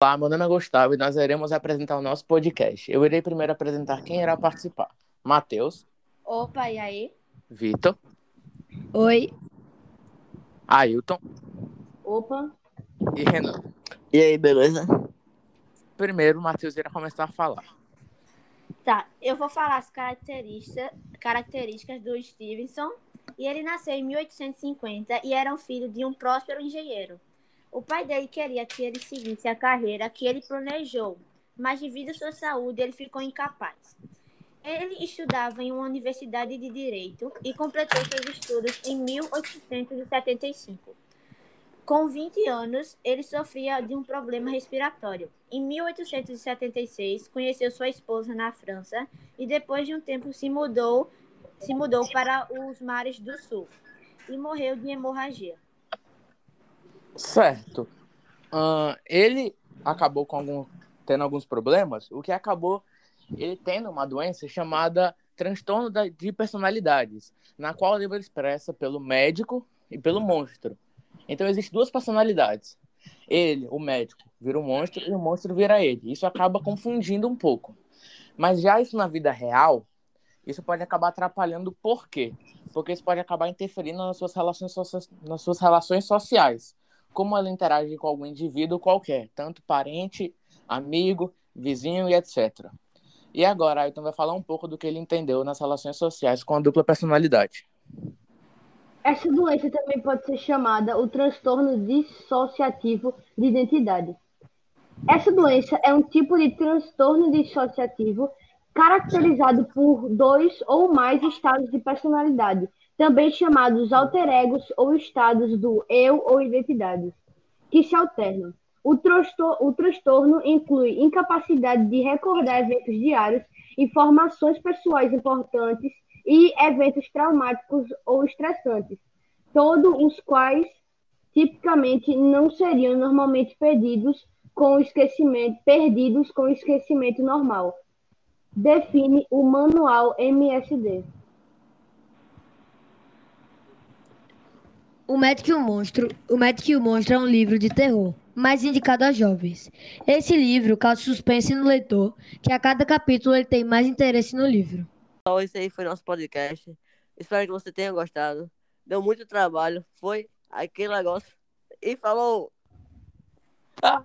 Olá, meu nome é Gustavo e nós iremos apresentar o nosso podcast. Eu irei primeiro apresentar quem irá participar. Matheus. Opa, e aí? Vitor. Oi. Ailton. Opa. E Renan. E aí, beleza? Primeiro, o Matheus irá começar a falar. Tá, eu vou falar as características, características do Stevenson. E ele nasceu em 1850 e era um filho de um próspero engenheiro. O pai dele queria que ele seguisse a carreira que ele planejou, mas devido à sua saúde ele ficou incapaz. Ele estudava em uma universidade de direito e completou seus estudos em 1875. Com 20 anos, ele sofria de um problema respiratório. Em 1876, conheceu sua esposa na França e depois de um tempo se mudou, se mudou para os mares do sul e morreu de hemorragia. Certo. Uh, ele acabou com algum, tendo alguns problemas, o que acabou ele tendo uma doença chamada transtorno de personalidades, na qual ele expressa pelo médico e pelo monstro. Então existem duas personalidades. Ele, o médico, vira o monstro e o monstro vira ele. Isso acaba confundindo um pouco. Mas já isso na vida real, isso pode acabar atrapalhando por quê? Porque isso pode acabar interferindo nas suas relações, nas suas relações sociais. Como ela interage com algum indivíduo qualquer, tanto parente, amigo, vizinho e etc. E agora, Ailton vai falar um pouco do que ele entendeu nas relações sociais com a dupla personalidade. Essa doença também pode ser chamada o transtorno dissociativo de identidade. Essa doença é um tipo de transtorno dissociativo caracterizado por dois ou mais estados de personalidade, também chamados alter egos ou estados do eu ou identidade, que se alternam. O, o transtorno inclui incapacidade de recordar eventos diários, informações pessoais importantes e eventos traumáticos ou estressantes, todos os quais tipicamente não seriam normalmente perdidos com esquecimento, perdidos com esquecimento normal. Define o manual MSD. O Médico e o Monstro. O Médico e o Monstro é um livro de terror, mais indicado a jovens. Esse livro causa suspense no leitor, que a cada capítulo ele tem mais interesse no livro. Então, esse aí foi nosso podcast. Espero que você tenha gostado. Deu muito trabalho. Foi aquele negócio. E falou! Ah.